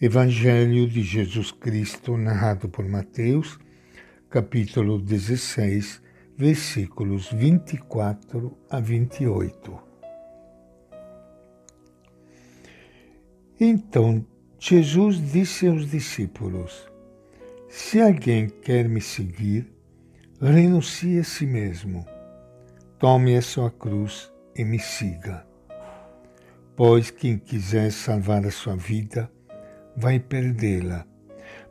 Evangelho de Jesus Cristo, narrado por Mateus, capítulo 16, versículos 24 a 28. Então Jesus disse aos discípulos: Se alguém quer me seguir, renuncie a si mesmo, tome a sua cruz e me siga. Pois quem quiser salvar a sua vida, vai perdê-la.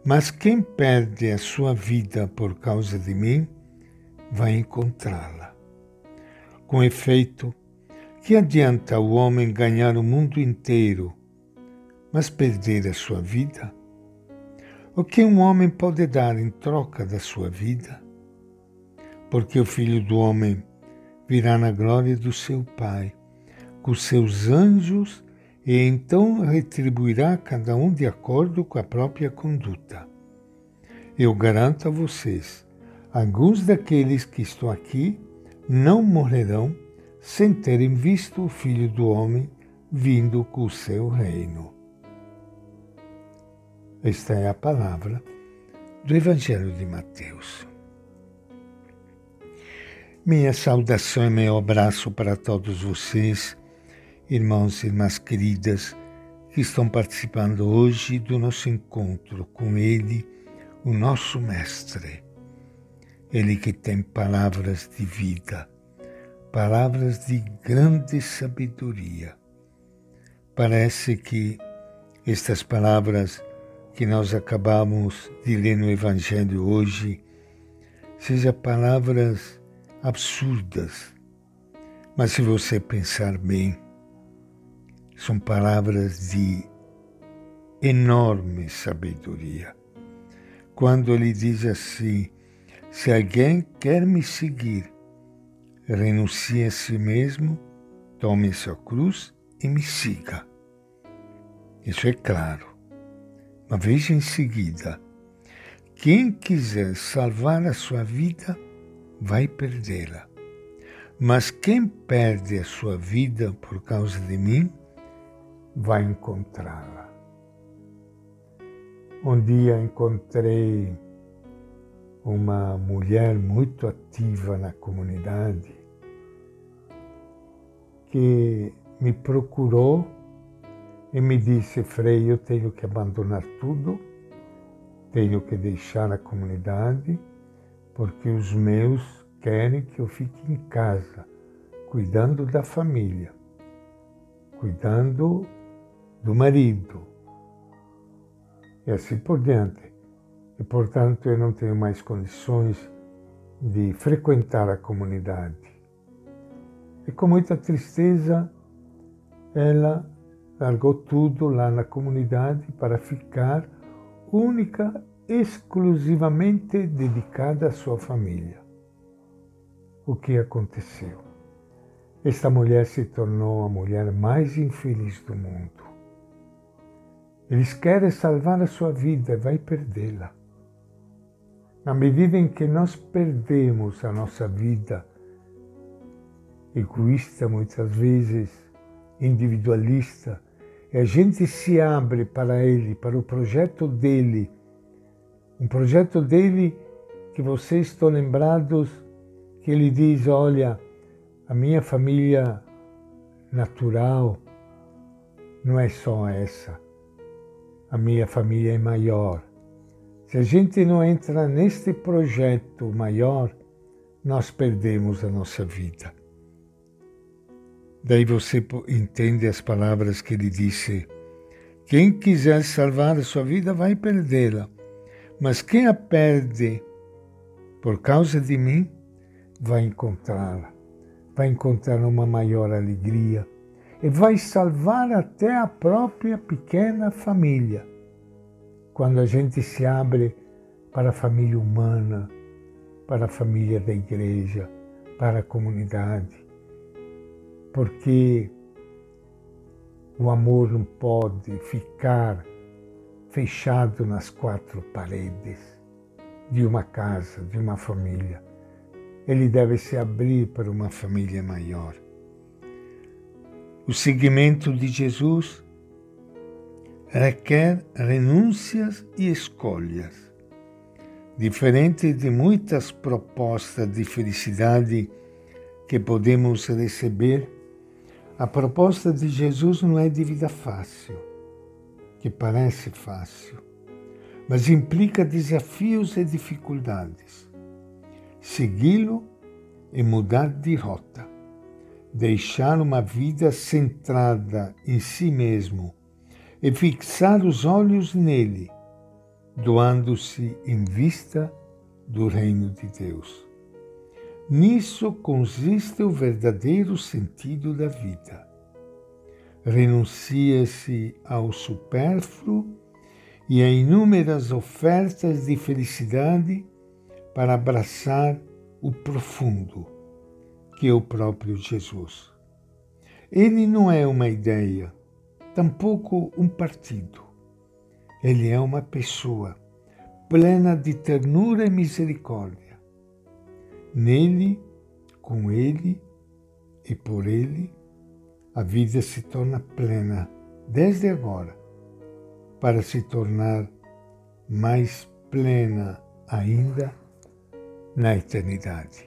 Mas quem perde a sua vida por causa de mim, vai encontrá-la. Com efeito, que adianta o homem ganhar o mundo inteiro, mas perder a sua vida? O que um homem pode dar em troca da sua vida? Porque o Filho do Homem virá na glória do seu Pai, com seus anjos e então retribuirá cada um de acordo com a própria conduta. Eu garanto a vocês, alguns daqueles que estão aqui não morrerão sem terem visto o Filho do Homem vindo com o seu reino. Esta é a palavra do Evangelho de Mateus. Minha saudação e meu abraço para todos vocês irmãos e irmãs queridas que estão participando hoje do nosso encontro com Ele, o nosso Mestre. Ele que tem palavras de vida, palavras de grande sabedoria. Parece que estas palavras que nós acabamos de ler no Evangelho hoje sejam palavras absurdas, mas se você pensar bem, são palavras de enorme sabedoria. Quando ele diz assim: se alguém quer me seguir, renuncie a si mesmo, tome sua cruz e me siga. Isso é claro. Mas veja em seguida: quem quiser salvar a sua vida, vai perdê-la. Mas quem perde a sua vida por causa de mim, vai encontrá-la. Um dia encontrei uma mulher muito ativa na comunidade que me procurou e me disse: Frei, eu tenho que abandonar tudo, tenho que deixar a comunidade, porque os meus querem que eu fique em casa, cuidando da família, cuidando do marido, e assim por diante. E, portanto, eu não tenho mais condições de frequentar a comunidade. E com muita tristeza, ela largou tudo lá na comunidade para ficar única, exclusivamente dedicada à sua família. O que aconteceu? Esta mulher se tornou a mulher mais infeliz do mundo. Eles querem salvar a sua vida e vai perdê-la. Na medida em que nós perdemos a nossa vida, egoísta muitas vezes, individualista, e a gente se abre para ele, para o projeto dele, um projeto dele que vocês estão lembrados que ele diz: olha, a minha família natural não é só essa a minha família é maior. Se a gente não entra neste projeto maior, nós perdemos a nossa vida. Daí você entende as palavras que ele disse: Quem quiser salvar a sua vida vai perdê-la, mas quem a perde por causa de mim vai encontrá-la, vai encontrar uma maior alegria e vai salvar até a própria pequena família. Quando a gente se abre para a família humana, para a família da igreja, para a comunidade. Porque o amor não pode ficar fechado nas quatro paredes de uma casa, de uma família. Ele deve se abrir para uma família maior. O seguimento de Jesus requer renúncias e escolhas. Diferente de muitas propostas de felicidade que podemos receber, a proposta de Jesus não é de vida fácil, que parece fácil, mas implica desafios e dificuldades. Segui-lo e mudar de rota, deixar uma vida centrada em si mesmo e fixar os olhos nele doando-se em vista do reino de Deus. Nisso consiste o verdadeiro sentido da vida. Renuncia-se ao supérfluo e a inúmeras ofertas de felicidade para abraçar o profundo, que o próprio Jesus. Ele não é uma ideia, tampouco um partido. Ele é uma pessoa plena de ternura e misericórdia. Nele, com ele e por ele, a vida se torna plena desde agora, para se tornar mais plena ainda na eternidade.